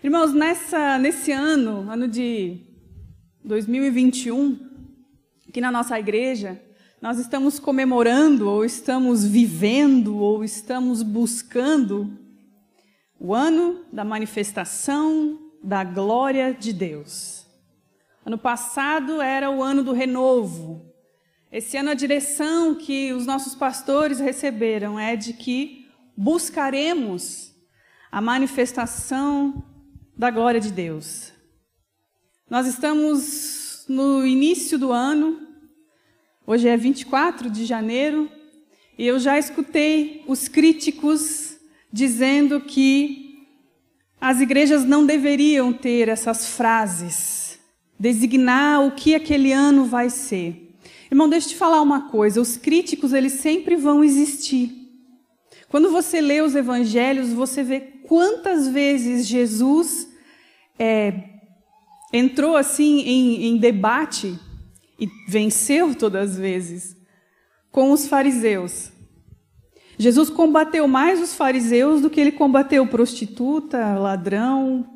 Irmãos, nessa, nesse ano, ano de 2021, aqui na nossa igreja, nós estamos comemorando, ou estamos vivendo, ou estamos buscando o ano da manifestação da glória de Deus. Ano passado era o ano do renovo. Esse ano a direção que os nossos pastores receberam é de que buscaremos a manifestação da glória de Deus. Nós estamos no início do ano, hoje é 24 de janeiro, e eu já escutei os críticos dizendo que as igrejas não deveriam ter essas frases, designar o que aquele ano vai ser. Irmão, deixa eu te falar uma coisa: os críticos eles sempre vão existir. Quando você lê os evangelhos, você vê quantas vezes Jesus é, entrou assim em, em debate e venceu todas as vezes com os fariseus. Jesus combateu mais os fariseus do que ele combateu prostituta, ladrão.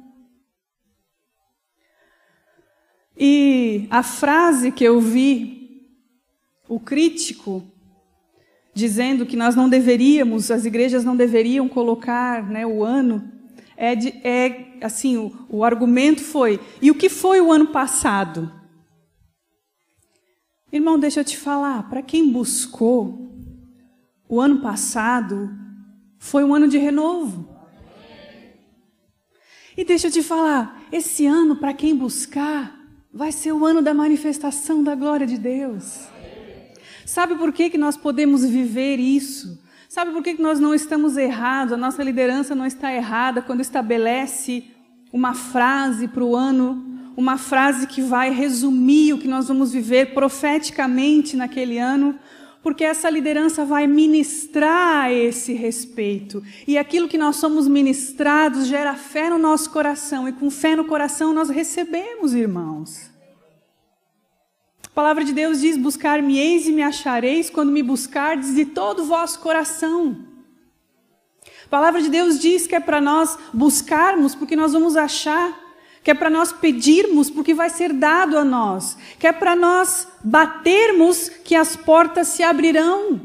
E a frase que eu vi, o crítico, dizendo que nós não deveríamos, as igrejas não deveriam colocar né, o ano, é, de, é assim, o, o argumento foi, e o que foi o ano passado? Irmão, deixa eu te falar, para quem buscou, o ano passado foi um ano de renovo. E deixa eu te falar, esse ano, para quem buscar, vai ser o ano da manifestação da glória de Deus. Sabe por que, que nós podemos viver isso? Sabe por que, nós não estamos errados? A nossa liderança não está errada quando estabelece uma frase para o ano, uma frase que vai resumir o que nós vamos viver profeticamente naquele ano, porque essa liderança vai ministrar esse respeito. E aquilo que nós somos ministrados gera fé no nosso coração, e com fé no coração nós recebemos, irmãos. A palavra de Deus diz: Buscar-me-eis e me achareis quando me buscardes de todo o vosso coração. A palavra de Deus diz que é para nós buscarmos, porque nós vamos achar que é para nós pedirmos, porque vai ser dado a nós, que é para nós batermos, que as portas se abrirão.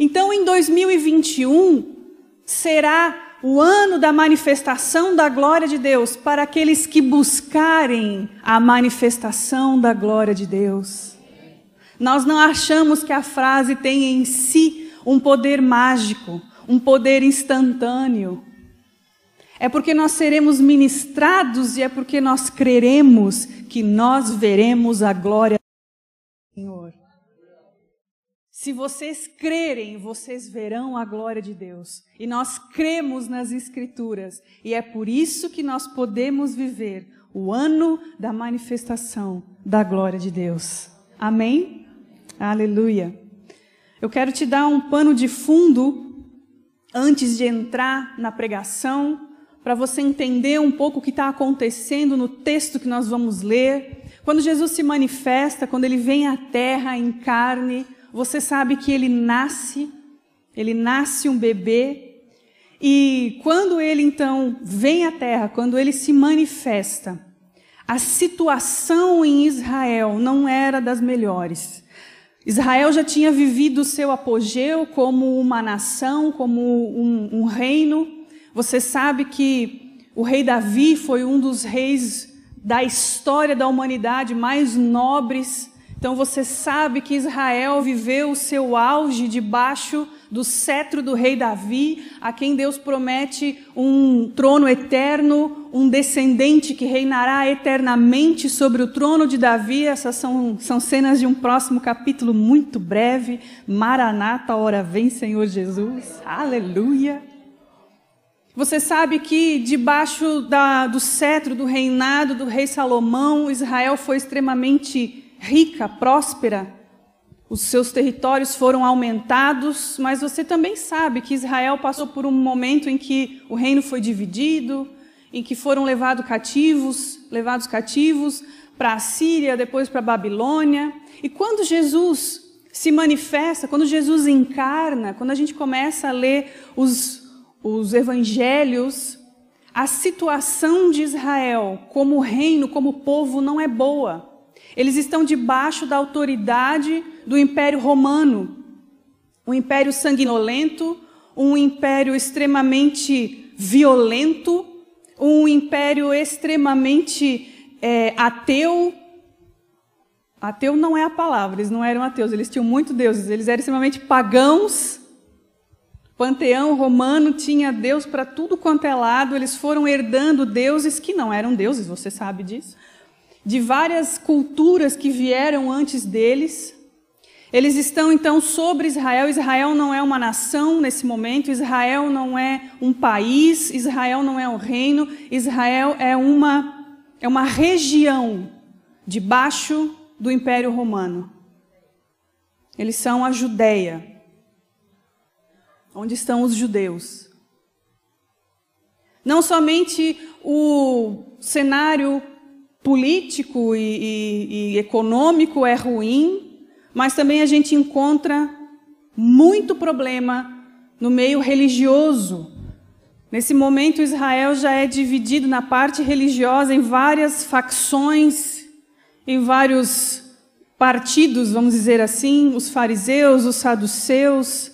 Então, em 2021, será o ano da manifestação da glória de Deus para aqueles que buscarem a manifestação da glória de Deus. Nós não achamos que a frase tem em si um poder mágico, um poder instantâneo. É porque nós seremos ministrados e é porque nós creremos que nós veremos a glória Se vocês crerem, vocês verão a glória de Deus. E nós cremos nas Escrituras. E é por isso que nós podemos viver o ano da manifestação da glória de Deus. Amém? Aleluia. Eu quero te dar um pano de fundo antes de entrar na pregação para você entender um pouco o que está acontecendo no texto que nós vamos ler. Quando Jesus se manifesta, quando ele vem à terra em carne, você sabe que ele nasce, ele nasce um bebê, e quando ele então vem à terra, quando ele se manifesta, a situação em Israel não era das melhores. Israel já tinha vivido o seu apogeu como uma nação, como um, um reino, você sabe que o rei Davi foi um dos reis da história da humanidade mais nobres. Então você sabe que Israel viveu o seu auge debaixo do cetro do rei Davi, a quem Deus promete um trono eterno, um descendente que reinará eternamente sobre o trono de Davi. Essas são, são cenas de um próximo capítulo muito breve. Maranata, hora vem, Senhor Jesus. Aleluia. Você sabe que debaixo da, do cetro do reinado do rei Salomão, Israel foi extremamente rica, próspera. Os seus territórios foram aumentados, mas você também sabe que Israel passou por um momento em que o reino foi dividido, em que foram levados cativos, levados cativos para a Síria, depois para a Babilônia. E quando Jesus se manifesta, quando Jesus encarna, quando a gente começa a ler os os evangelhos, a situação de Israel como reino, como povo, não é boa. Eles estão debaixo da autoridade do Império Romano, um império sanguinolento, um império extremamente violento, um império extremamente é, ateu. Ateu não é a palavra, eles não eram ateus, eles tinham muito deuses, eles eram extremamente pagãos. Panteão romano tinha Deus para tudo quanto é lado, eles foram herdando deuses que não eram deuses, você sabe disso, de várias culturas que vieram antes deles. Eles estão então sobre Israel. Israel não é uma nação nesse momento, Israel não é um país, Israel não é um reino, Israel é uma é uma região debaixo do Império Romano. Eles são a Judéia. Onde estão os judeus? Não somente o cenário político e, e, e econômico é ruim, mas também a gente encontra muito problema no meio religioso. Nesse momento, Israel já é dividido na parte religiosa em várias facções, em vários partidos, vamos dizer assim: os fariseus, os saduceus,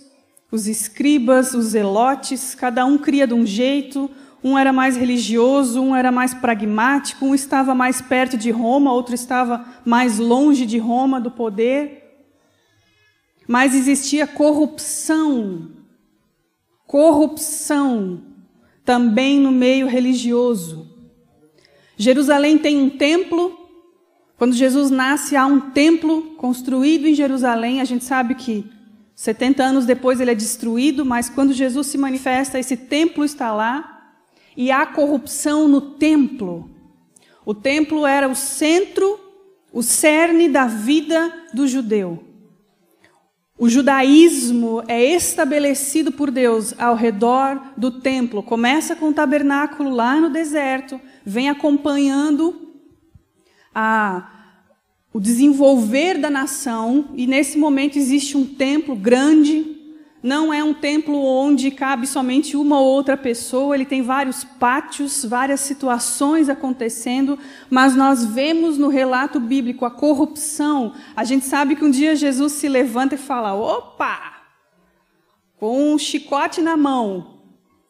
os escribas, os zelotes, cada um cria de um jeito, um era mais religioso, um era mais pragmático, um estava mais perto de Roma, outro estava mais longe de Roma, do poder. Mas existia corrupção, corrupção também no meio religioso. Jerusalém tem um templo. Quando Jesus nasce, há um templo construído em Jerusalém. A gente sabe que 70 anos depois ele é destruído, mas quando Jesus se manifesta, esse templo está lá e há corrupção no templo. O templo era o centro, o cerne da vida do judeu. O judaísmo é estabelecido por Deus ao redor do templo. Começa com o tabernáculo lá no deserto, vem acompanhando a o desenvolver da nação, e nesse momento existe um templo grande, não é um templo onde cabe somente uma ou outra pessoa, ele tem vários pátios, várias situações acontecendo, mas nós vemos no relato bíblico a corrupção. A gente sabe que um dia Jesus se levanta e fala: opa! Com um chicote na mão.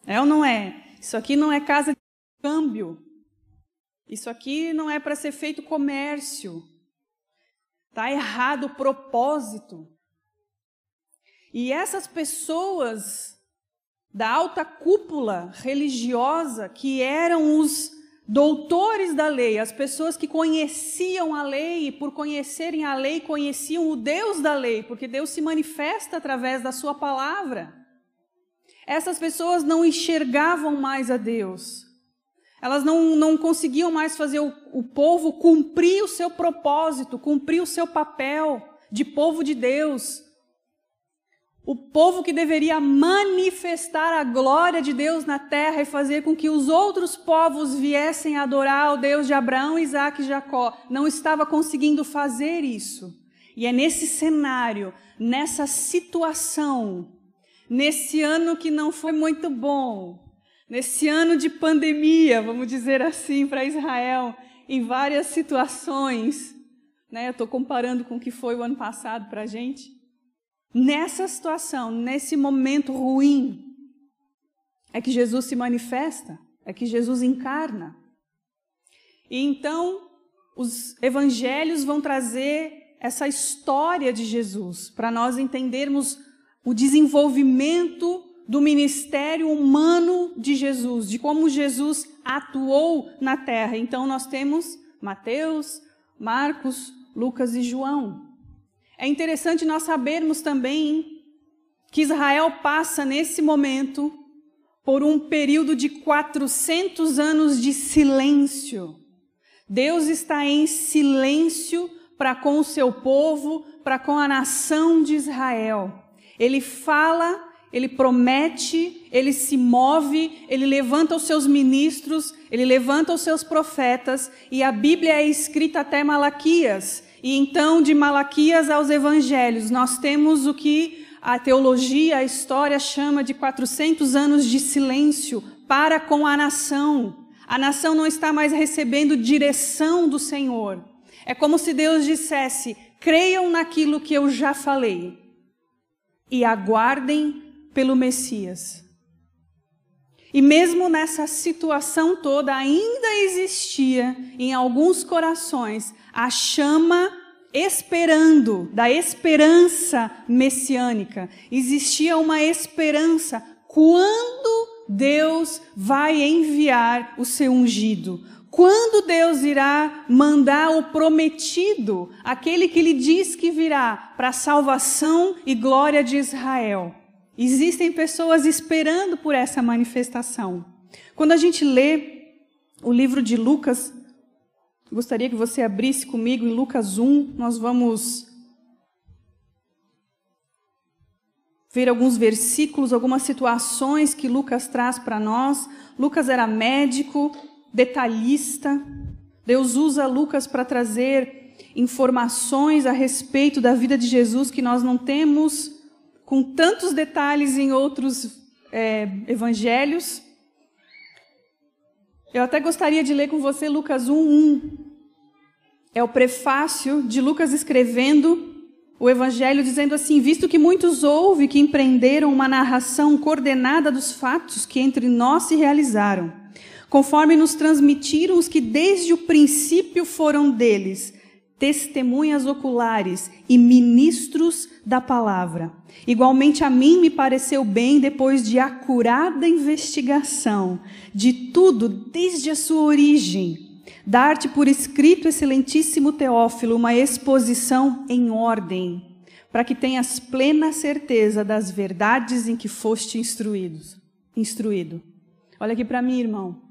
É ou não é? Isso aqui não é casa de câmbio. Isso aqui não é para ser feito comércio. Está errado o propósito. E essas pessoas da alta cúpula religiosa, que eram os doutores da lei, as pessoas que conheciam a lei e, por conhecerem a lei, conheciam o Deus da lei, porque Deus se manifesta através da Sua palavra. Essas pessoas não enxergavam mais a Deus, elas não, não conseguiam mais fazer o, o povo cumprir o seu propósito, cumprir o seu papel de povo de Deus. O povo que deveria manifestar a glória de Deus na terra e fazer com que os outros povos viessem adorar o Deus de Abraão, Isaac e Jacó, não estava conseguindo fazer isso. E é nesse cenário, nessa situação, nesse ano que não foi muito bom, Nesse ano de pandemia, vamos dizer assim, para Israel, em várias situações, né? Eu estou comparando com o que foi o ano passado para a gente. Nessa situação, nesse momento ruim, é que Jesus se manifesta, é que Jesus encarna. E então, os evangelhos vão trazer essa história de Jesus, para nós entendermos o desenvolvimento do ministério humano de Jesus, de como Jesus atuou na terra. Então nós temos Mateus, Marcos, Lucas e João. É interessante nós sabermos também que Israel passa nesse momento por um período de 400 anos de silêncio. Deus está em silêncio para com o seu povo, para com a nação de Israel. Ele fala ele promete, ele se move, ele levanta os seus ministros, ele levanta os seus profetas, e a Bíblia é escrita até Malaquias. E então, de Malaquias aos evangelhos, nós temos o que a teologia, a história chama de 400 anos de silêncio para com a nação. A nação não está mais recebendo direção do Senhor. É como se Deus dissesse: creiam naquilo que eu já falei e aguardem pelo Messias. E mesmo nessa situação toda, ainda existia em alguns corações a chama esperando, da esperança messiânica. Existia uma esperança quando Deus vai enviar o seu ungido. Quando Deus irá mandar o prometido, aquele que lhe diz que virá para a salvação e glória de Israel. Existem pessoas esperando por essa manifestação. Quando a gente lê o livro de Lucas, gostaria que você abrisse comigo em Lucas 1, nós vamos ver alguns versículos, algumas situações que Lucas traz para nós. Lucas era médico, detalhista. Deus usa Lucas para trazer informações a respeito da vida de Jesus que nós não temos com tantos detalhes em outros é, evangelhos. Eu até gostaria de ler com você Lucas 1:1. É o prefácio de Lucas escrevendo o evangelho dizendo assim: Visto que muitos houve que empreenderam uma narração coordenada dos fatos que entre nós se realizaram, conforme nos transmitiram os que desde o princípio foram deles, testemunhas oculares e ministros da palavra. Igualmente a mim me pareceu bem, depois de acurada investigação de tudo desde a sua origem, dar-te por escrito, excelentíssimo Teófilo, uma exposição em ordem, para que tenhas plena certeza das verdades em que foste instruídos, instruído. Olha aqui para mim, irmão.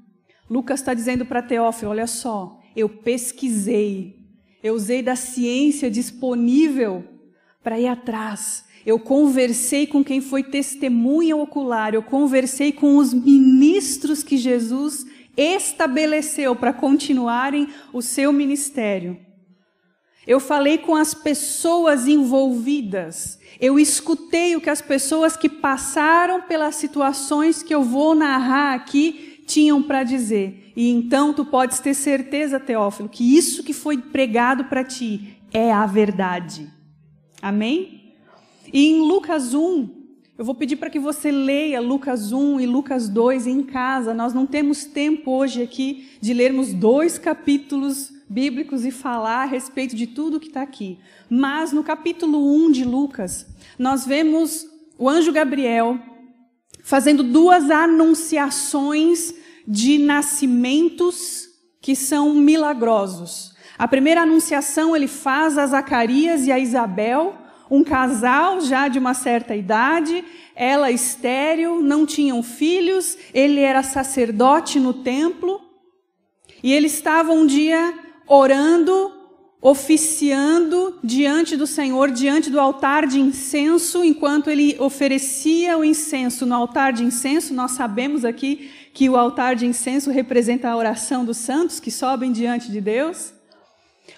Lucas está dizendo para Teófilo: olha só, eu pesquisei, eu usei da ciência disponível para ir atrás. Eu conversei com quem foi testemunha ocular, eu conversei com os ministros que Jesus estabeleceu para continuarem o seu ministério. Eu falei com as pessoas envolvidas. Eu escutei o que as pessoas que passaram pelas situações que eu vou narrar aqui tinham para dizer. E então tu podes ter certeza, Teófilo, que isso que foi pregado para ti é a verdade. Amém? E em Lucas 1, eu vou pedir para que você leia Lucas 1 e Lucas 2 em casa. Nós não temos tempo hoje aqui de lermos dois capítulos bíblicos e falar a respeito de tudo que está aqui. Mas no capítulo 1 de Lucas, nós vemos o anjo Gabriel fazendo duas anunciações de nascimentos que são milagrosos. A primeira anunciação ele faz a Zacarias e a Isabel, um casal já de uma certa idade, ela estéril, não tinham filhos, ele era sacerdote no templo, e ele estava um dia orando, oficiando diante do Senhor, diante do altar de incenso, enquanto ele oferecia o incenso no altar de incenso, nós sabemos aqui que o altar de incenso representa a oração dos santos que sobem diante de Deus.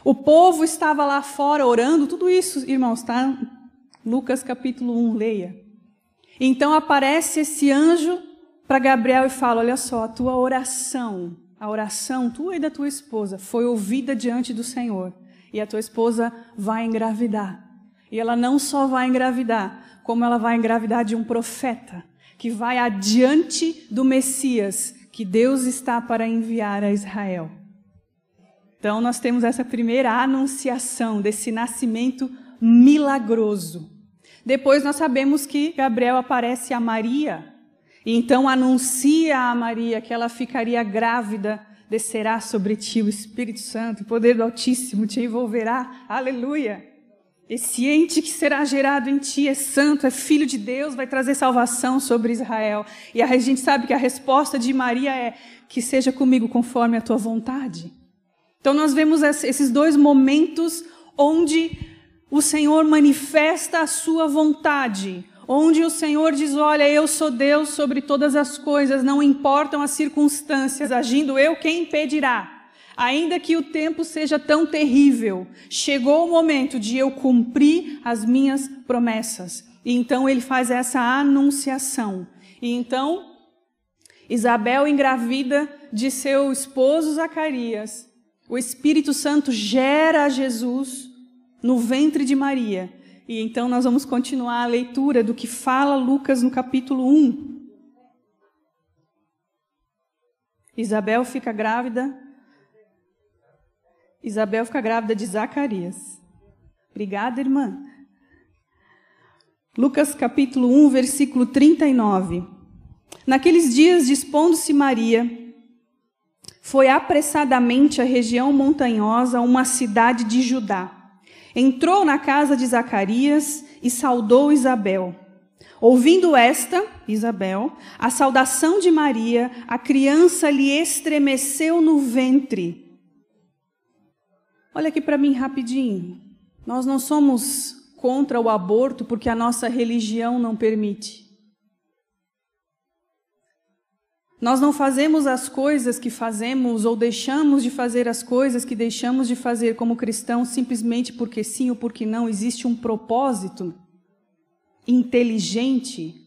O povo estava lá fora orando, tudo isso, irmãos, está Lucas capítulo 1, leia. Então aparece esse anjo para Gabriel e fala: Olha só, a tua oração, a oração tua e da tua esposa foi ouvida diante do Senhor, e a tua esposa vai engravidar. E ela não só vai engravidar, como ela vai engravidar de um profeta que vai adiante do Messias que Deus está para enviar a Israel. Então, nós temos essa primeira anunciação desse nascimento milagroso. Depois, nós sabemos que Gabriel aparece a Maria, e então anuncia a Maria que ela ficaria grávida, descerá sobre ti o Espírito Santo, o poder do Altíssimo te envolverá. Aleluia! Esse ente que será gerado em ti é santo, é filho de Deus, vai trazer salvação sobre Israel. E a gente sabe que a resposta de Maria é: que seja comigo conforme a tua vontade. Então nós vemos esses dois momentos onde o Senhor manifesta a sua vontade, onde o Senhor diz: Olha, eu sou Deus sobre todas as coisas, não importam as circunstâncias, agindo eu, quem impedirá? Ainda que o tempo seja tão terrível, chegou o momento de eu cumprir as minhas promessas. E então ele faz essa anunciação. E então Isabel engravida de seu esposo Zacarias. O Espírito Santo gera Jesus no ventre de Maria. E então nós vamos continuar a leitura do que fala Lucas no capítulo 1. Isabel fica grávida. Isabel fica grávida de Zacarias. Obrigada, irmã. Lucas capítulo 1, versículo 39. Naqueles dias, dispondo-se Maria, foi apressadamente à região montanhosa, uma cidade de Judá. Entrou na casa de Zacarias e saudou Isabel. Ouvindo esta, Isabel, a saudação de Maria, a criança lhe estremeceu no ventre. Olha aqui para mim rapidinho. Nós não somos contra o aborto porque a nossa religião não permite. Nós não fazemos as coisas que fazemos ou deixamos de fazer as coisas que deixamos de fazer como cristãos simplesmente porque sim ou porque não. Existe um propósito inteligente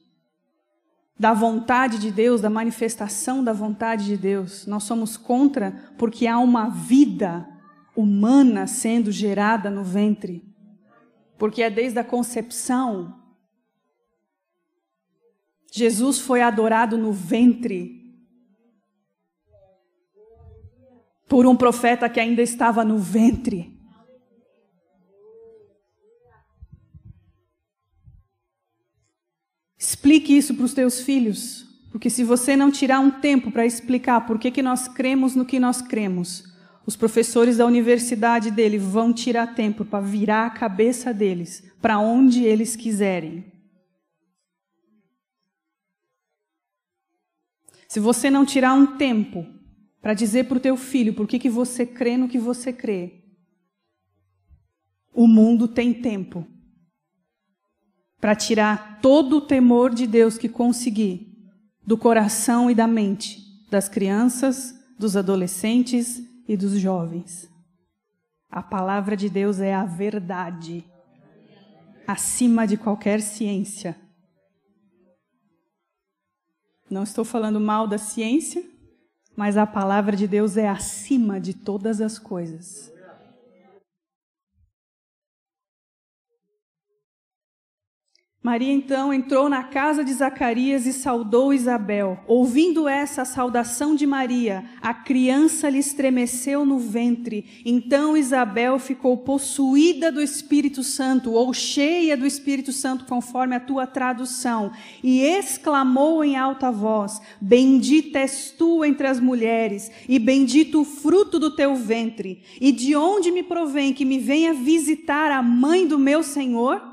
da vontade de Deus, da manifestação da vontade de Deus. Nós somos contra porque há uma vida humana sendo gerada no ventre porque é desde a concepção. Jesus foi adorado no ventre por um profeta que ainda estava no ventre. Explique isso para os teus filhos, porque se você não tirar um tempo para explicar por que, que nós cremos no que nós cremos, os professores da universidade dele vão tirar tempo para virar a cabeça deles para onde eles quiserem. Se você não tirar um tempo para dizer para o teu filho por que, que você crê no que você crê, o mundo tem tempo para tirar todo o temor de Deus que conseguir do coração e da mente das crianças, dos adolescentes e dos jovens. A palavra de Deus é a verdade, acima de qualquer ciência. Não estou falando mal da ciência, mas a palavra de Deus é acima de todas as coisas. Maria então entrou na casa de Zacarias e saudou Isabel. Ouvindo essa saudação de Maria, a criança lhe estremeceu no ventre. Então Isabel ficou possuída do Espírito Santo, ou cheia do Espírito Santo, conforme a tua tradução, e exclamou em alta voz: Bendita és tu entre as mulheres, e bendito o fruto do teu ventre. E de onde me provém que me venha visitar a mãe do meu Senhor?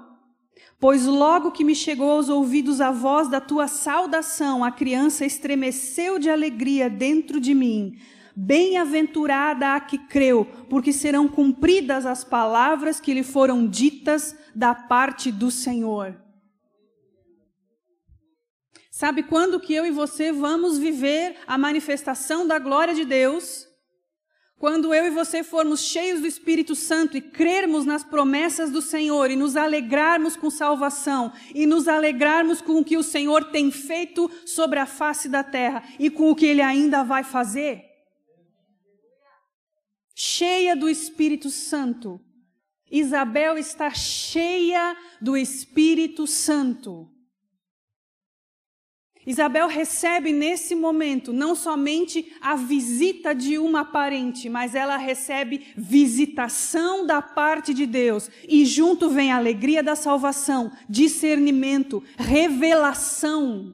Pois logo que me chegou aos ouvidos a voz da tua saudação, a criança estremeceu de alegria dentro de mim. Bem-aventurada a que creu, porque serão cumpridas as palavras que lhe foram ditas da parte do Senhor. Sabe quando que eu e você vamos viver a manifestação da glória de Deus? Quando eu e você formos cheios do Espírito Santo e crermos nas promessas do Senhor e nos alegrarmos com salvação e nos alegrarmos com o que o Senhor tem feito sobre a face da terra e com o que ele ainda vai fazer, cheia do Espírito Santo. Isabel está cheia do Espírito Santo. Isabel recebe nesse momento não somente a visita de uma parente, mas ela recebe visitação da parte de Deus. E junto vem a alegria da salvação, discernimento, revelação.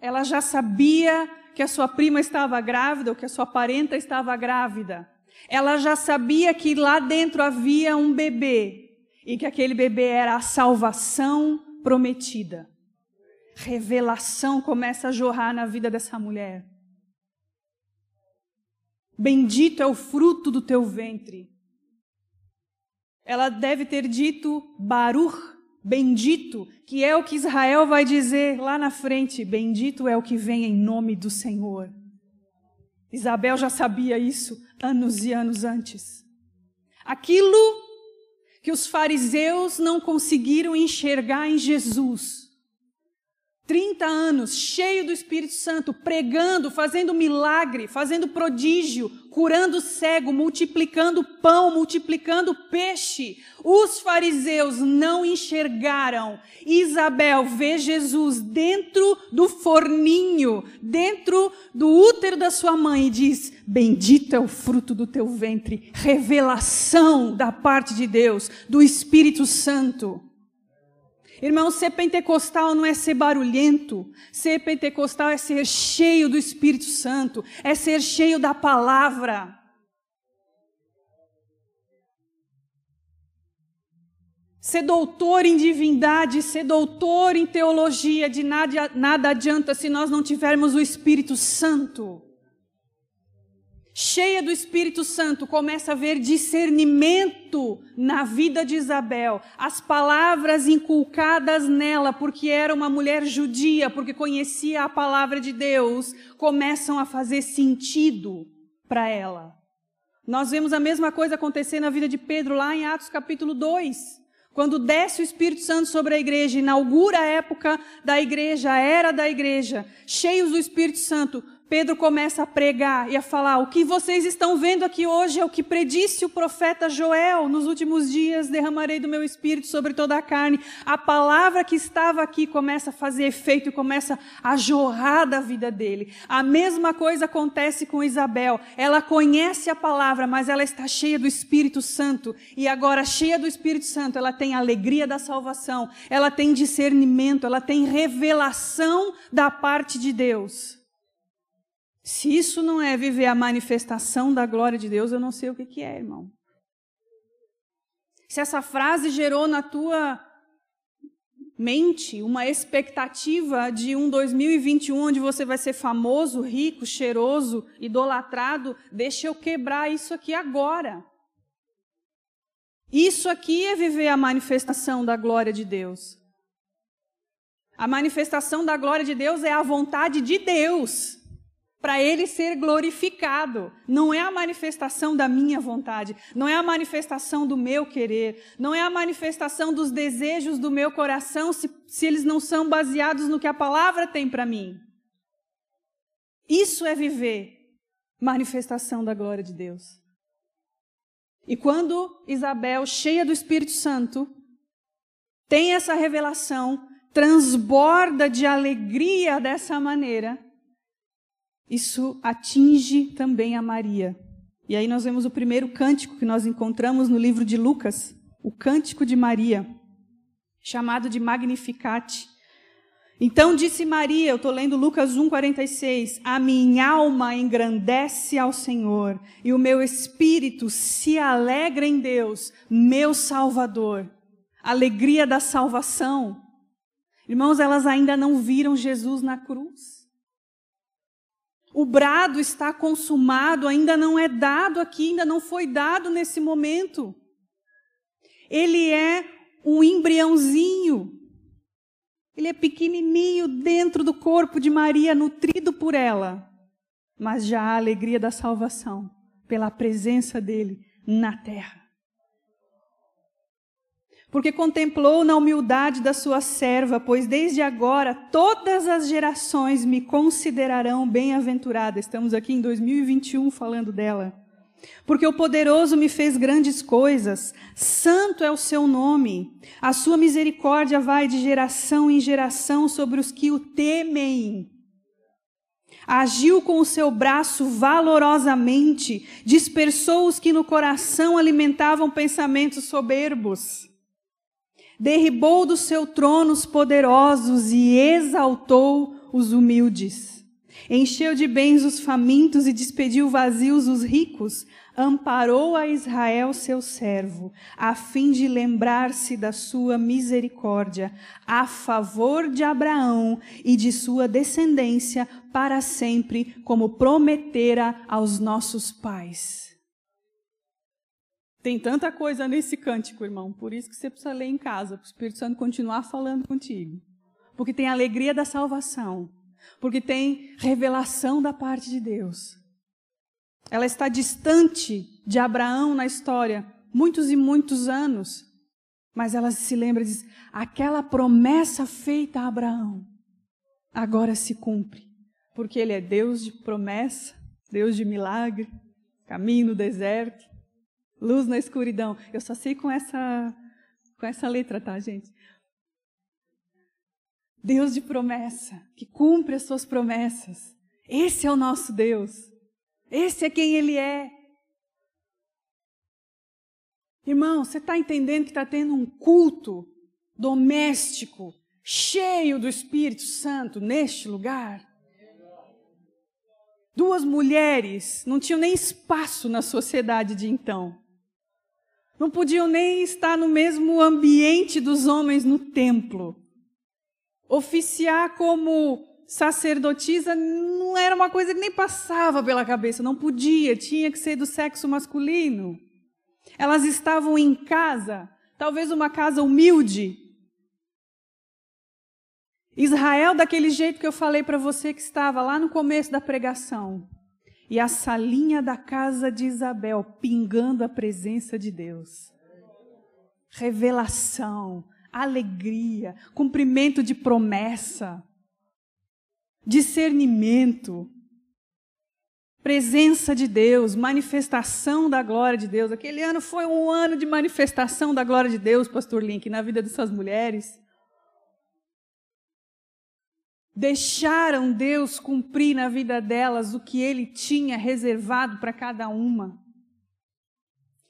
Ela já sabia que a sua prima estava grávida, ou que a sua parenta estava grávida. Ela já sabia que lá dentro havia um bebê e que aquele bebê era a salvação prometida revelação começa a jorrar na vida dessa mulher. Bendito é o fruto do teu ventre. Ela deve ter dito Baruch, bendito, que é o que Israel vai dizer lá na frente: bendito é o que vem em nome do Senhor. Isabel já sabia isso anos e anos antes. Aquilo que os fariseus não conseguiram enxergar em Jesus, 30 anos, cheio do Espírito Santo, pregando, fazendo milagre, fazendo prodígio, curando cego, multiplicando pão, multiplicando peixe. Os fariseus não enxergaram. Isabel vê Jesus dentro do forninho, dentro do útero da sua mãe e diz: Bendito é o fruto do teu ventre. Revelação da parte de Deus, do Espírito Santo. Irmão, ser pentecostal não é ser barulhento. Ser pentecostal é ser cheio do Espírito Santo, é ser cheio da palavra. Ser doutor em divindade, ser doutor em teologia, de nada, nada adianta se nós não tivermos o Espírito Santo cheia do Espírito Santo, começa a ver discernimento na vida de Isabel, as palavras inculcadas nela, porque era uma mulher judia, porque conhecia a palavra de Deus, começam a fazer sentido para ela. Nós vemos a mesma coisa acontecer na vida de Pedro lá em Atos capítulo 2. Quando desce o Espírito Santo sobre a igreja, inaugura a época da igreja, a era da igreja, cheios do Espírito Santo, Pedro começa a pregar e a falar: o que vocês estão vendo aqui hoje é o que predisse o profeta Joel: nos últimos dias derramarei do meu espírito sobre toda a carne. A palavra que estava aqui começa a fazer efeito e começa a jorrar da vida dele. A mesma coisa acontece com Isabel. Ela conhece a palavra, mas ela está cheia do Espírito Santo. E agora, cheia do Espírito Santo, ela tem a alegria da salvação, ela tem discernimento, ela tem revelação da parte de Deus. Se isso não é viver a manifestação da glória de Deus, eu não sei o que, que é, irmão. Se essa frase gerou na tua mente uma expectativa de um 2021 onde você vai ser famoso, rico, cheiroso, idolatrado, deixa eu quebrar isso aqui agora. Isso aqui é viver a manifestação da glória de Deus. A manifestação da glória de Deus é a vontade de Deus para ele ser glorificado. Não é a manifestação da minha vontade, não é a manifestação do meu querer, não é a manifestação dos desejos do meu coração se, se eles não são baseados no que a palavra tem para mim. Isso é viver manifestação da glória de Deus. E quando Isabel, cheia do Espírito Santo, tem essa revelação, transborda de alegria dessa maneira, isso atinge também a Maria. E aí nós vemos o primeiro cântico que nós encontramos no livro de Lucas, o cântico de Maria, chamado de Magnificat. Então disse Maria, eu estou lendo Lucas 1,46: A minha alma engrandece ao Senhor, e o meu espírito se alegra em Deus, meu Salvador. Alegria da salvação. Irmãos, elas ainda não viram Jesus na cruz. O brado está consumado, ainda não é dado aqui, ainda não foi dado nesse momento. Ele é um embriãozinho. Ele é pequenininho dentro do corpo de Maria, nutrido por ela. Mas já há a alegria da salvação pela presença dele na terra porque contemplou na humildade da sua serva, pois desde agora todas as gerações me considerarão bem-aventurada. Estamos aqui em 2021 falando dela. Porque o poderoso me fez grandes coisas, santo é o seu nome. A sua misericórdia vai de geração em geração sobre os que o temem. Agiu com o seu braço valorosamente, dispersou os que no coração alimentavam pensamentos soberbos derribou do seu trono os poderosos e exaltou os humildes. Encheu de bens os famintos e despediu vazios os ricos. Amparou a Israel, seu servo, a fim de lembrar-se da sua misericórdia, a favor de Abraão e de sua descendência para sempre, como prometera aos nossos pais. Tem tanta coisa nesse cântico, irmão, por isso que você precisa ler em casa, para o Espírito Santo continuar falando contigo. Porque tem a alegria da salvação, porque tem revelação da parte de Deus. Ela está distante de Abraão na história, muitos e muitos anos, mas ela se lembra e diz: aquela promessa feita a Abraão agora se cumpre, porque Ele é Deus de promessa, Deus de milagre, caminho no deserto, luz na escuridão. Eu só sei com essa, com essa letra, tá, gente? Deus de promessa, que cumpre as suas promessas. Esse é o nosso Deus. Esse é quem Ele é. Irmão, você está entendendo que está tendo um culto doméstico, cheio do Espírito Santo neste lugar? Duas mulheres não tinham nem espaço na sociedade de então. Não podiam nem estar no mesmo ambiente dos homens no templo. Oficiar como sacerdotisa não era uma coisa que nem passava pela cabeça, não podia, tinha que ser do sexo masculino. Elas estavam em casa, talvez uma casa humilde. Israel, daquele jeito que eu falei para você que estava lá no começo da pregação. E a salinha da casa de Isabel pingando a presença de Deus. Revelação, alegria, cumprimento de promessa, discernimento presença de Deus, manifestação da glória de Deus. Aquele ano foi um ano de manifestação da glória de Deus, Pastor Link, na vida dessas mulheres. Deixaram Deus cumprir na vida delas o que Ele tinha reservado para cada uma.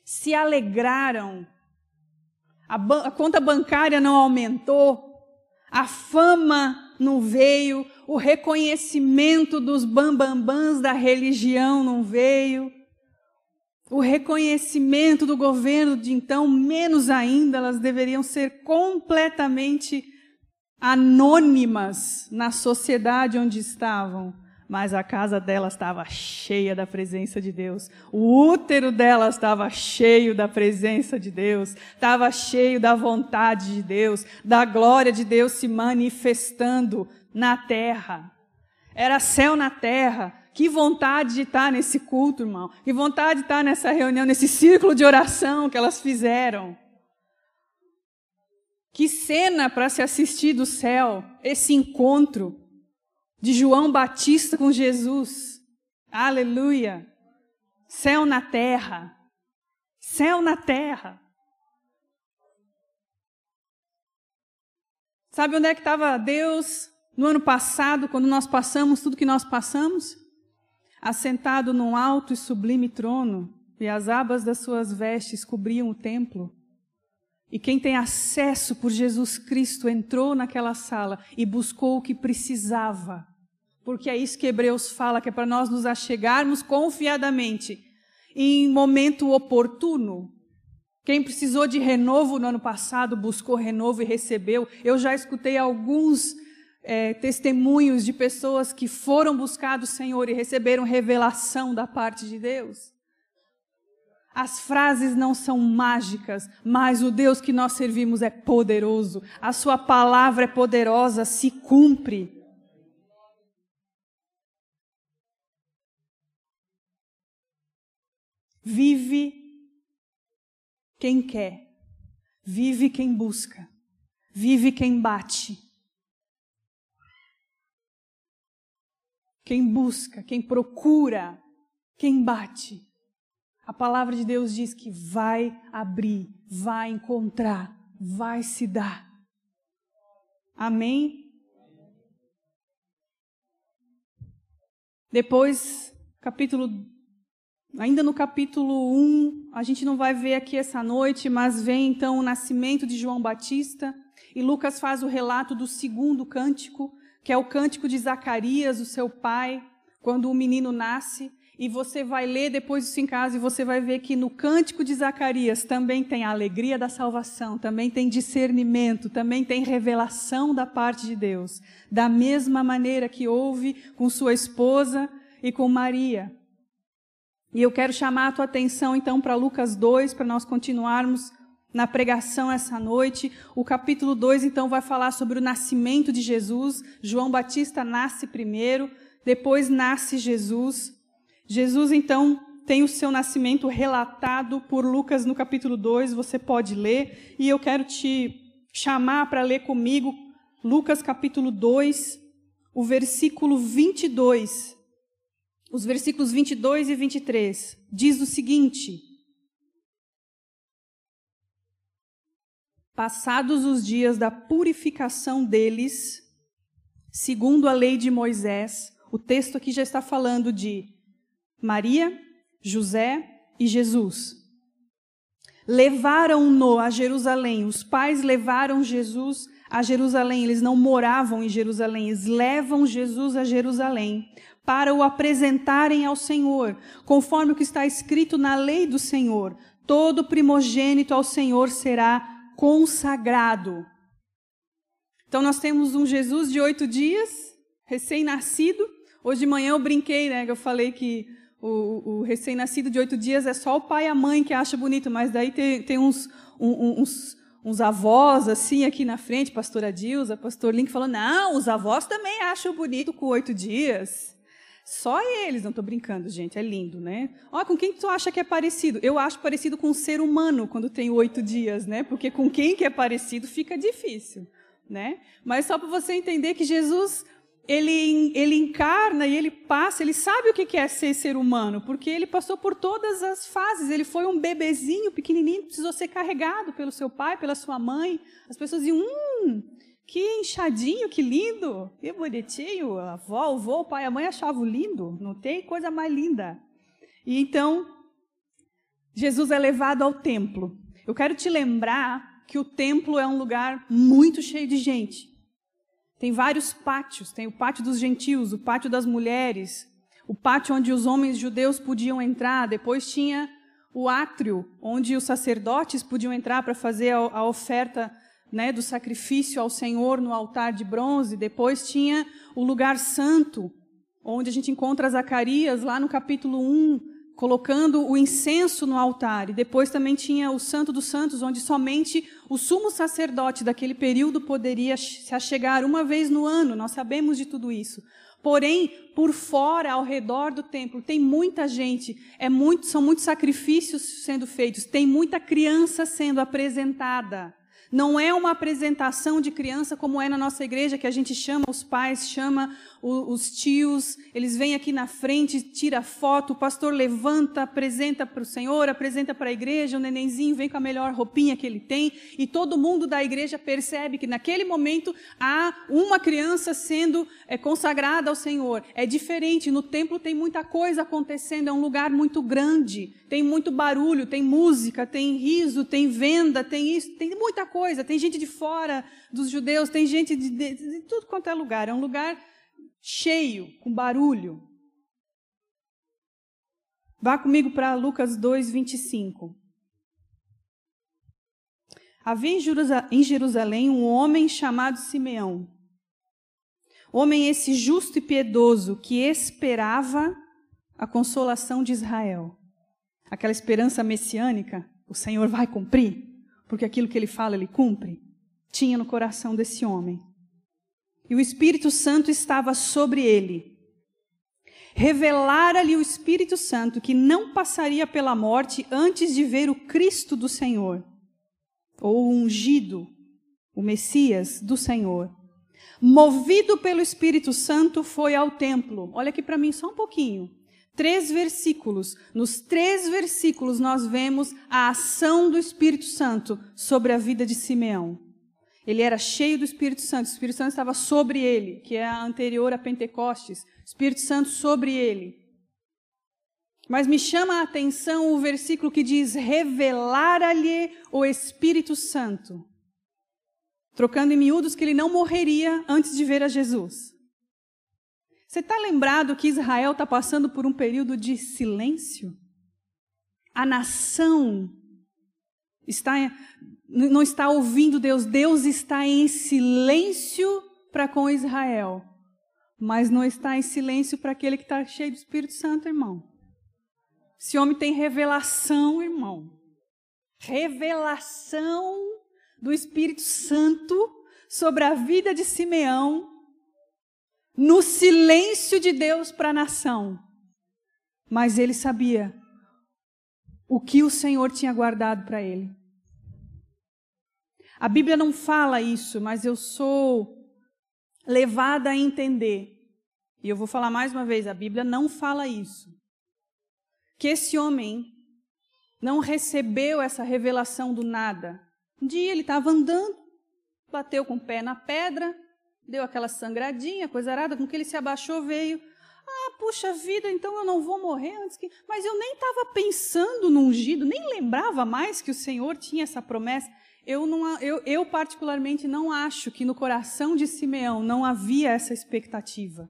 Se alegraram. A, a conta bancária não aumentou. A fama não veio, o reconhecimento dos bambambãs da religião não veio, o reconhecimento do governo de então, menos ainda, elas deveriam ser completamente anônimas na sociedade onde estavam. Mas a casa delas estava cheia da presença de Deus. O útero delas estava cheio da presença de Deus. Estava cheio da vontade de Deus, da glória de Deus se manifestando na terra. Era céu na terra. Que vontade de estar nesse culto, irmão. Que vontade de estar nessa reunião, nesse círculo de oração que elas fizeram. Que cena para se assistir do céu, esse encontro de João Batista com Jesus. Aleluia. Céu na terra. Céu na terra. Sabe onde é que estava Deus no ano passado, quando nós passamos tudo que nós passamos, assentado num alto e sublime trono, e as abas das suas vestes cobriam o templo. E quem tem acesso por Jesus Cristo entrou naquela sala e buscou o que precisava. Porque é isso que Hebreus fala, que é para nós nos achegarmos confiadamente em momento oportuno. Quem precisou de renovo no ano passado buscou renovo e recebeu. Eu já escutei alguns é, testemunhos de pessoas que foram buscar o Senhor e receberam revelação da parte de Deus. As frases não são mágicas, mas o Deus que nós servimos é poderoso. A sua palavra é poderosa, se cumpre. Vive quem quer, vive quem busca, vive quem bate. quem busca, quem procura, quem bate. A palavra de Deus diz que vai abrir, vai encontrar, vai se dar. Amém? Depois, capítulo ainda no capítulo 1, a gente não vai ver aqui essa noite, mas vem então o nascimento de João Batista, e Lucas faz o relato do segundo cântico, que é o cântico de Zacarias, o seu pai, quando o menino nasce. E você vai ler depois isso em casa e você vai ver que no cântico de Zacarias também tem a alegria da salvação, também tem discernimento, também tem revelação da parte de Deus. Da mesma maneira que houve com sua esposa e com Maria. E eu quero chamar a tua atenção então para Lucas 2, para nós continuarmos na pregação essa noite. O capítulo 2, então, vai falar sobre o nascimento de Jesus. João Batista nasce primeiro, depois nasce Jesus. Jesus, então, tem o seu nascimento relatado por Lucas no capítulo 2, você pode ler, e eu quero te chamar para ler comigo Lucas capítulo 2, o versículo 22. Os versículos 22 e 23 diz o seguinte: Passados os dias da purificação deles, segundo a lei de Moisés, o texto aqui já está falando de Maria, José e Jesus. Levaram-no a Jerusalém, os pais levaram Jesus a Jerusalém, eles não moravam em Jerusalém, eles levam Jesus a Jerusalém para o apresentarem ao Senhor, conforme o que está escrito na lei do Senhor: todo primogênito ao Senhor será consagrado. Então nós temos um Jesus de oito dias, recém-nascido. Hoje de manhã eu brinquei, né? Eu falei que o, o recém-nascido de oito dias é só o pai e a mãe que acha bonito, mas daí tem, tem uns, um, uns, uns avós assim aqui na frente, pastora Dilza, pastor Link, falando: não, os avós também acham bonito com oito dias. Só eles, não estou brincando, gente, é lindo, né? Ó, com quem tu acha que é parecido? Eu acho parecido com um ser humano quando tem oito dias, né? Porque com quem que é parecido fica difícil, né? Mas só para você entender que Jesus ele, ele encarna e ele passa, ele sabe o que é ser ser humano, porque ele passou por todas as fases. Ele foi um bebezinho pequenininho, precisou ser carregado pelo seu pai, pela sua mãe. As pessoas diziam: Hum, que inchadinho, que lindo, que bonitinho. A avó, o avô, o pai, a mãe achavam lindo. Não tem coisa mais linda. E então, Jesus é levado ao templo. Eu quero te lembrar que o templo é um lugar muito cheio de gente. Tem vários pátios, tem o pátio dos gentios, o pátio das mulheres, o pátio onde os homens judeus podiam entrar, depois tinha o átrio, onde os sacerdotes podiam entrar para fazer a, a oferta né, do sacrifício ao Senhor no altar de bronze. Depois tinha o lugar santo, onde a gente encontra Zacarias, lá no capítulo 1, colocando o incenso no altar. E depois também tinha o Santo dos Santos, onde somente o sumo sacerdote daquele período poderia se achegar uma vez no ano. Nós sabemos de tudo isso. Porém, por fora, ao redor do templo, tem muita gente, é muito, são muitos sacrifícios sendo feitos, tem muita criança sendo apresentada. Não é uma apresentação de criança como é na nossa igreja, que a gente chama os pais, chama os tios, eles vêm aqui na frente, tira foto, o pastor levanta, apresenta para o Senhor, apresenta para a igreja, o nenenzinho vem com a melhor roupinha que ele tem, e todo mundo da igreja percebe que naquele momento há uma criança sendo é, consagrada ao Senhor. É diferente, no templo tem muita coisa acontecendo, é um lugar muito grande, tem muito barulho, tem música, tem riso, tem venda, tem isso, tem muita coisa, tem gente de fora dos judeus, tem gente de, de, de tudo quanto é lugar, é um lugar cheio, com barulho. Vá comigo para Lucas 2, 25. Havia em Jerusalém um homem chamado Simeão. Homem esse justo e piedoso que esperava a consolação de Israel. Aquela esperança messiânica, o Senhor vai cumprir, porque aquilo que ele fala, ele cumpre. Tinha no coração desse homem e o Espírito Santo estava sobre ele. Revelara-lhe o Espírito Santo que não passaria pela morte antes de ver o Cristo do Senhor, ou o ungido, o Messias do Senhor. Movido pelo Espírito Santo, foi ao templo. Olha aqui para mim só um pouquinho. Três versículos. Nos três versículos nós vemos a ação do Espírito Santo sobre a vida de Simeão. Ele era cheio do Espírito Santo, o Espírito Santo estava sobre ele, que é a anterior a Pentecostes. Espírito Santo sobre ele. Mas me chama a atenção o versículo que diz: revelara-lhe o Espírito Santo. Trocando em miúdos que ele não morreria antes de ver a Jesus. Você está lembrado que Israel está passando por um período de silêncio? A nação está não está ouvindo Deus, Deus está em silêncio para com Israel, mas não está em silêncio para aquele que está cheio do Espírito Santo, irmão. Esse homem tem revelação, irmão. Revelação do Espírito Santo sobre a vida de Simeão, no silêncio de Deus para a nação. Mas ele sabia o que o Senhor tinha guardado para ele. A Bíblia não fala isso, mas eu sou levada a entender, e eu vou falar mais uma vez, a Bíblia não fala isso, que esse homem não recebeu essa revelação do nada. Um dia ele estava andando, bateu com o pé na pedra, deu aquela sangradinha, coisa arada, com que ele se abaixou, veio. Ah, puxa vida, então eu não vou morrer antes que. Mas eu nem estava pensando no ungido, nem lembrava mais que o Senhor tinha essa promessa. Eu, não, eu, eu, particularmente, não acho que no coração de Simeão não havia essa expectativa.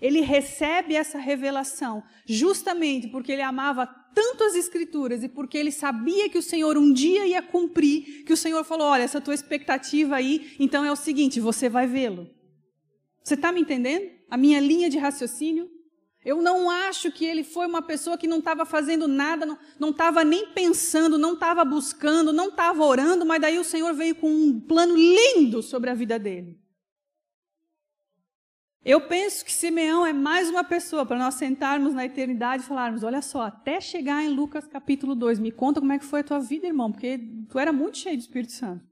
Ele recebe essa revelação justamente porque ele amava tanto as Escrituras e porque ele sabia que o Senhor um dia ia cumprir, que o Senhor falou: Olha, essa tua expectativa aí, então é o seguinte, você vai vê-lo. Você está me entendendo? A minha linha de raciocínio? Eu não acho que ele foi uma pessoa que não estava fazendo nada, não estava nem pensando, não estava buscando, não estava orando, mas daí o Senhor veio com um plano lindo sobre a vida dele. Eu penso que Simeão é mais uma pessoa para nós sentarmos na eternidade e falarmos: olha só, até chegar em Lucas capítulo 2, me conta como é que foi a tua vida, irmão, porque tu era muito cheio do Espírito Santo.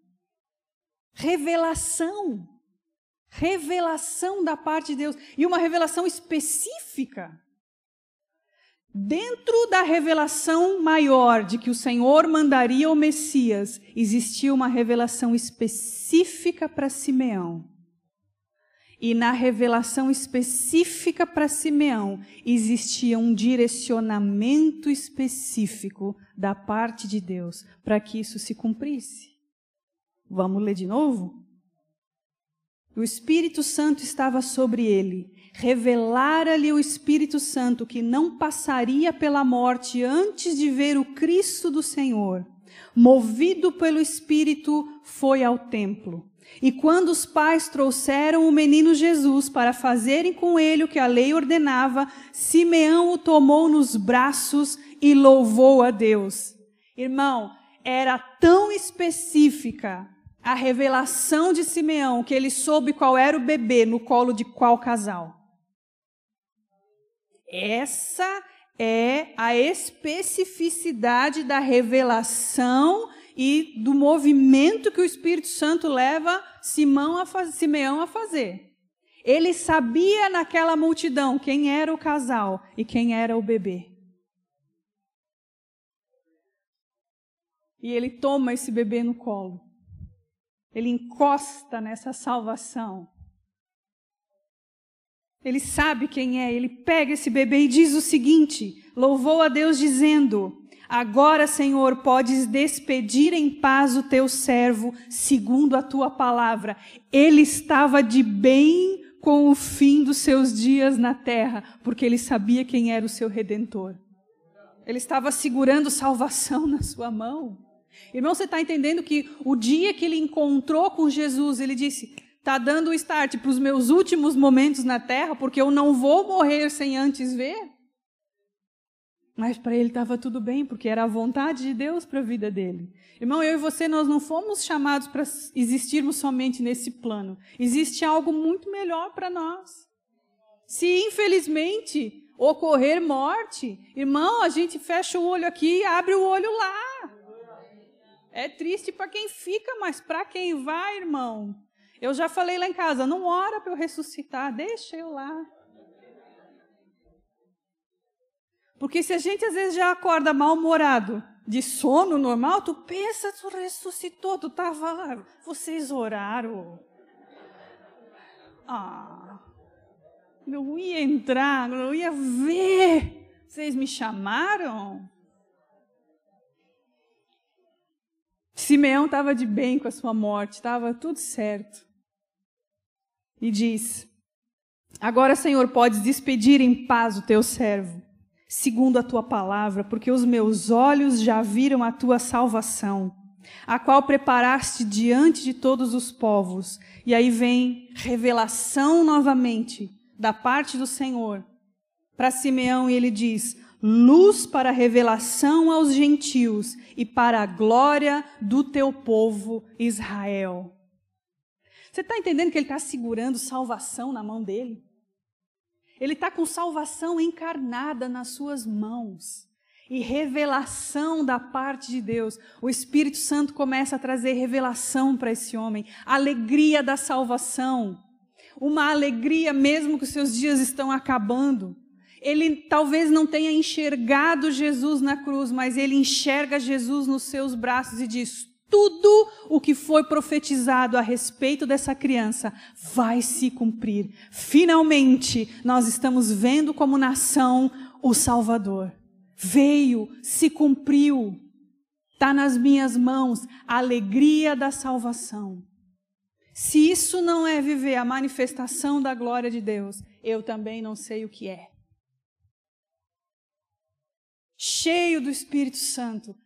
Revelação. Revelação da parte de Deus. E uma revelação específica. Dentro da revelação maior de que o Senhor mandaria o Messias, existia uma revelação específica para Simeão e na revelação específica para Simeão existia um direcionamento específico da parte de Deus para que isso se cumprisse. Vamos ler de novo? O Espírito Santo estava sobre ele. Revelara-lhe o Espírito Santo que não passaria pela morte antes de ver o Cristo do Senhor. Movido pelo Espírito, foi ao templo. E quando os pais trouxeram o menino Jesus para fazerem com ele o que a lei ordenava, Simeão o tomou nos braços e louvou a Deus. Irmão, era tão específica a revelação de Simeão que ele soube qual era o bebê no colo de qual casal. Essa é a especificidade da revelação e do movimento que o Espírito Santo leva Simão a faz, Simeão a fazer. Ele sabia naquela multidão quem era o casal e quem era o bebê. E ele toma esse bebê no colo. Ele encosta nessa salvação. Ele sabe quem é, ele pega esse bebê e diz o seguinte: louvou a Deus dizendo: Agora, Senhor, podes despedir em paz o teu servo, segundo a tua palavra. Ele estava de bem com o fim dos seus dias na terra, porque ele sabia quem era o seu redentor. Ele estava segurando salvação na sua mão. Irmão, você está entendendo que o dia que ele encontrou com Jesus, ele disse: está dando o start para os meus últimos momentos na terra, porque eu não vou morrer sem antes ver? Mas para ele estava tudo bem, porque era a vontade de Deus para a vida dele. Irmão, eu e você, nós não fomos chamados para existirmos somente nesse plano. Existe algo muito melhor para nós. Se infelizmente ocorrer morte, irmão, a gente fecha o olho aqui e abre o olho lá. É triste para quem fica, mas para quem vai, irmão. Eu já falei lá em casa, não ora para eu ressuscitar, deixa eu lá. Porque se a gente às vezes já acorda mal-humorado, de sono normal, tu pensa, tu ressuscitou, tu estava lá, vocês oraram. Ah, eu ia entrar, eu ia ver, vocês me chamaram? Simeão estava de bem com a sua morte, estava tudo certo. E diz: Agora, Senhor, podes despedir em paz o teu servo segundo a tua palavra, porque os meus olhos já viram a tua salvação, a qual preparaste diante de todos os povos. E aí vem revelação novamente da parte do Senhor para Simeão, e ele diz: luz para revelação aos gentios e para a glória do teu povo Israel. Você está entendendo que ele está segurando salvação na mão dele? Ele está com salvação encarnada nas suas mãos. E revelação da parte de Deus. O Espírito Santo começa a trazer revelação para esse homem. Alegria da salvação. uma alegria mesmo que os seus dias estão acabando. Ele talvez não tenha enxergado Jesus na cruz, mas ele enxerga Jesus nos seus braços e diz: tudo o que foi profetizado a respeito dessa criança vai se cumprir. Finalmente, nós estamos vendo como nação o Salvador. Veio, se cumpriu. Está nas minhas mãos a alegria da salvação. Se isso não é viver a manifestação da glória de Deus, eu também não sei o que é. Cheio do Espírito Santo,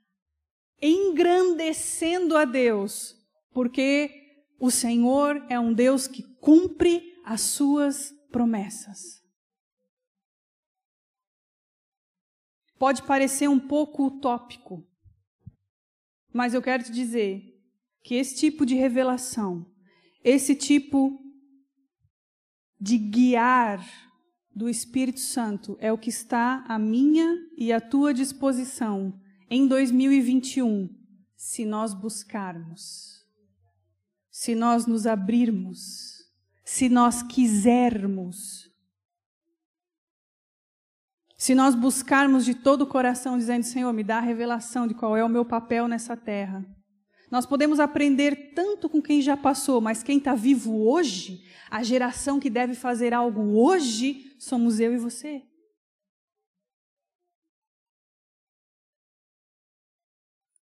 engrandecendo a Deus, porque o Senhor é um Deus que cumpre as suas promessas. Pode parecer um pouco utópico, mas eu quero te dizer que esse tipo de revelação, esse tipo de guiar do Espírito Santo é o que está à minha e à tua disposição em 2021, se nós buscarmos, se nós nos abrirmos, se nós quisermos, se nós buscarmos de todo o coração, dizendo: Senhor, me dá a revelação de qual é o meu papel nessa terra. Nós podemos aprender tanto com quem já passou, mas quem está vivo hoje, a geração que deve fazer algo hoje, somos eu e você.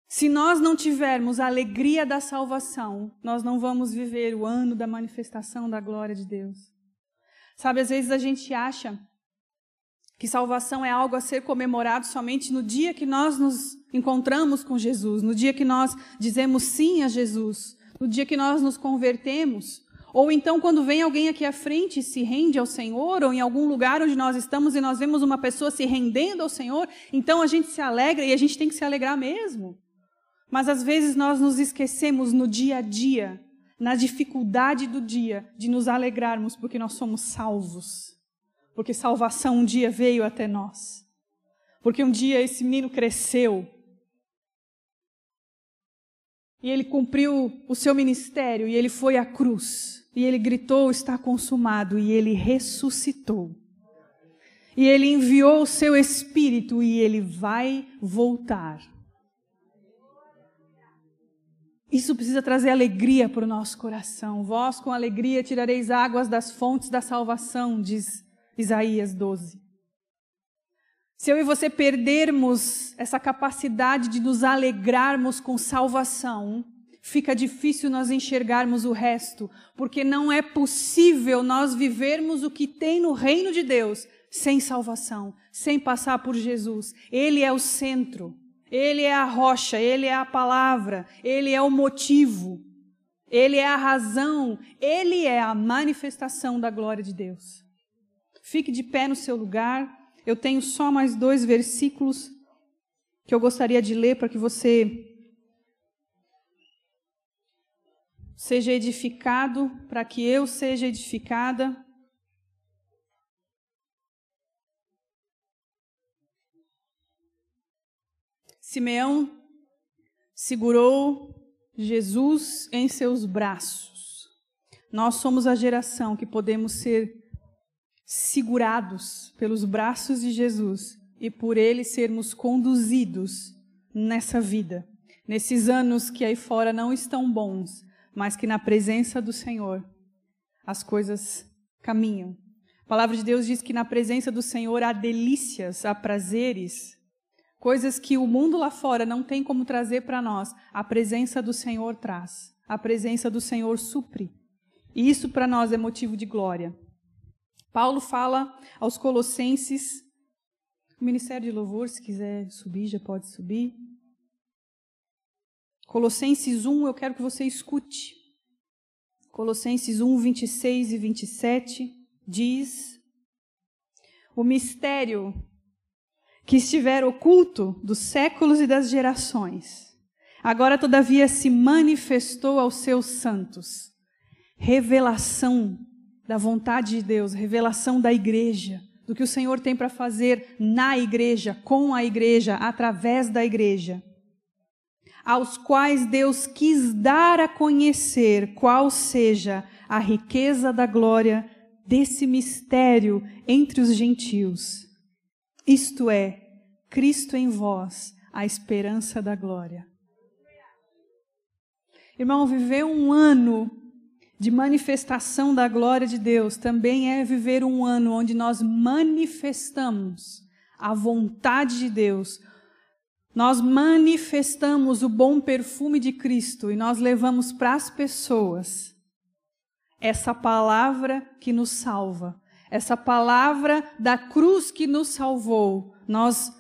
Se nós não tivermos a alegria da salvação, nós não vamos viver o ano da manifestação da glória de Deus. Sabe, às vezes a gente acha que salvação é algo a ser comemorado somente no dia que nós nos encontramos com Jesus, no dia que nós dizemos sim a Jesus, no dia que nós nos convertemos. Ou então, quando vem alguém aqui à frente e se rende ao Senhor, ou em algum lugar onde nós estamos e nós vemos uma pessoa se rendendo ao Senhor, então a gente se alegra e a gente tem que se alegrar mesmo. Mas às vezes nós nos esquecemos no dia a dia, na dificuldade do dia, de nos alegrarmos porque nós somos salvos. Porque salvação um dia veio até nós. Porque um dia esse menino cresceu. E ele cumpriu o seu ministério e ele foi à cruz. E ele gritou: Está consumado. E ele ressuscitou. E ele enviou o seu espírito e ele vai voltar. Isso precisa trazer alegria para o nosso coração. Vós, com alegria, tirareis águas das fontes da salvação, diz Isaías 12. Se eu e você perdermos essa capacidade de nos alegrarmos com salvação, fica difícil nós enxergarmos o resto, porque não é possível nós vivermos o que tem no reino de Deus sem salvação, sem passar por Jesus. Ele é o centro. Ele é a rocha, ele é a palavra, ele é o motivo, ele é a razão, ele é a manifestação da glória de Deus. Fique de pé no seu lugar. Eu tenho só mais dois versículos que eu gostaria de ler para que você seja edificado, para que eu seja edificada. Simeão segurou Jesus em seus braços. Nós somos a geração que podemos ser segurados pelos braços de Jesus e por ele sermos conduzidos nessa vida, nesses anos que aí fora não estão bons, mas que na presença do Senhor as coisas caminham. A palavra de Deus diz que na presença do Senhor há delícias, há prazeres Coisas que o mundo lá fora não tem como trazer para nós, a presença do Senhor traz. A presença do Senhor supre. E isso para nós é motivo de glória. Paulo fala aos Colossenses, o Ministério de Louvor, se quiser subir, já pode subir. Colossenses 1, eu quero que você escute. Colossenses 1, 26 e 27 diz: O mistério que estiver oculto dos séculos e das gerações, agora todavia se manifestou aos seus santos. Revelação da vontade de Deus, revelação da igreja, do que o Senhor tem para fazer na igreja, com a igreja, através da igreja. Aos quais Deus quis dar a conhecer qual seja a riqueza da glória desse mistério entre os gentios. Isto é, Cristo em vós, a esperança da glória. Irmão, viver um ano de manifestação da glória de Deus também é viver um ano onde nós manifestamos a vontade de Deus. Nós manifestamos o bom perfume de Cristo e nós levamos para as pessoas essa palavra que nos salva, essa palavra da cruz que nos salvou. Nós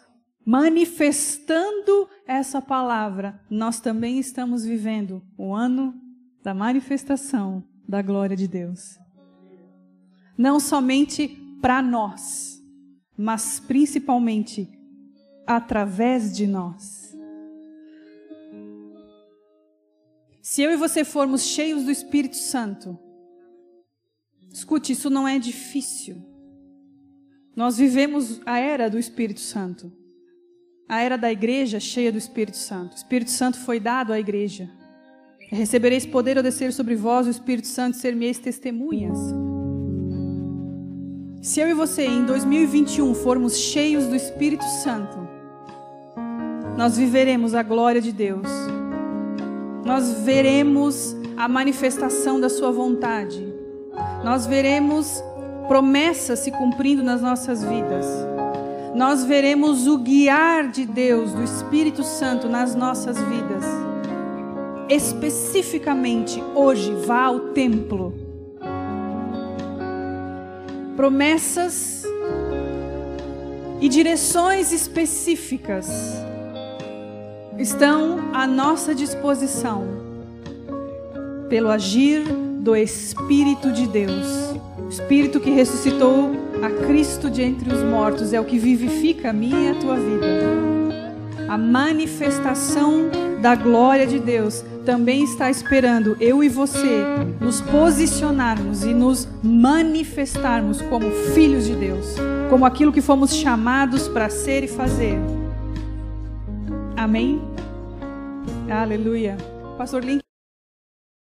manifestando essa palavra, nós também estamos vivendo o ano da manifestação da glória de Deus. Não somente para nós, mas principalmente através de nós. Se eu e você formos cheios do Espírito Santo, escute, isso não é difícil. Nós vivemos a era do Espírito Santo a era da igreja cheia do Espírito Santo. O Espírito Santo foi dado à igreja. Recebereis poder ao descer sobre vós o Espírito Santo, ser-me-eis testemunhas. Se eu e você em 2021 formos cheios do Espírito Santo, nós viveremos a glória de Deus. Nós veremos a manifestação da sua vontade. Nós veremos promessas se cumprindo nas nossas vidas nós veremos o guiar de Deus, do Espírito Santo nas nossas vidas. Especificamente hoje, vá ao templo. Promessas e direções específicas estão à nossa disposição pelo agir do Espírito de Deus. O Espírito que ressuscitou a Cristo de entre os mortos é o que vivifica a minha e a tua vida. A manifestação da glória de Deus também está esperando eu e você nos posicionarmos e nos manifestarmos como filhos de Deus, como aquilo que fomos chamados para ser e fazer. Amém? Aleluia. Pastor Link